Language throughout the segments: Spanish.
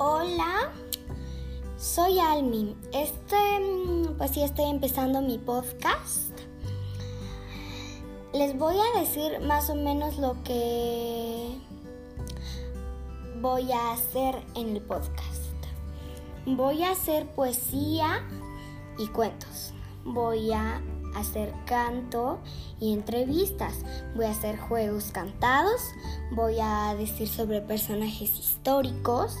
Hola, soy Almi. Este, mm, pues sí, estoy empezando mi podcast. Les voy a decir más o menos lo que voy a hacer en el podcast. Voy a hacer poesía y cuentos. Voy a hacer canto y entrevistas. Voy a hacer juegos cantados. Voy a decir sobre personajes históricos.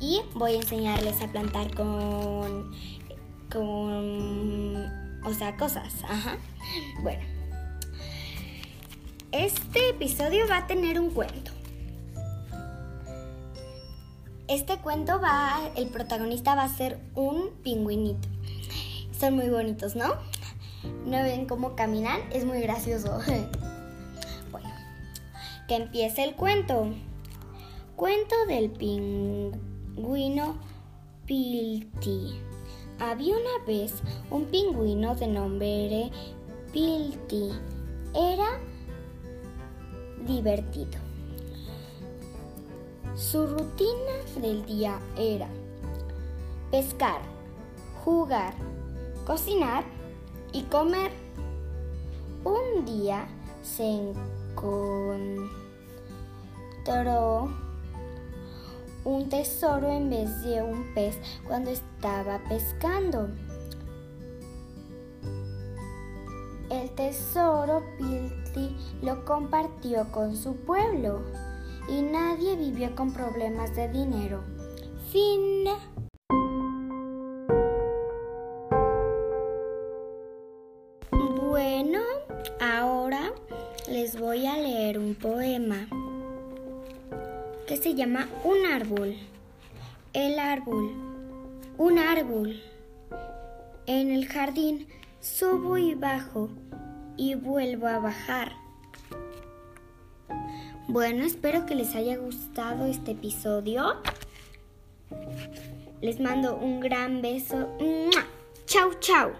Y voy a enseñarles a plantar con. con. o sea, cosas. Ajá. Bueno. Este episodio va a tener un cuento. Este cuento va, el protagonista va a ser un pingüinito. Son muy bonitos, ¿no? ¿No ven cómo caminan? Es muy gracioso. Bueno, que empiece el cuento. Cuento del pingüino Pilti. Había una vez un pingüino de nombre Pilti. Era divertido. Su rutina del día era pescar, jugar, cocinar y comer. Un día se encontró un tesoro en vez de un pez cuando estaba pescando. El tesoro Pilti lo compartió con su pueblo y nadie vivió con problemas de dinero. Fin. Bueno, ahora les voy a leer un poema se llama Un árbol. El árbol. Un árbol. En el jardín subo y bajo y vuelvo a bajar. Bueno, espero que les haya gustado este episodio. Les mando un gran beso. ¡Mua! Chau, chau.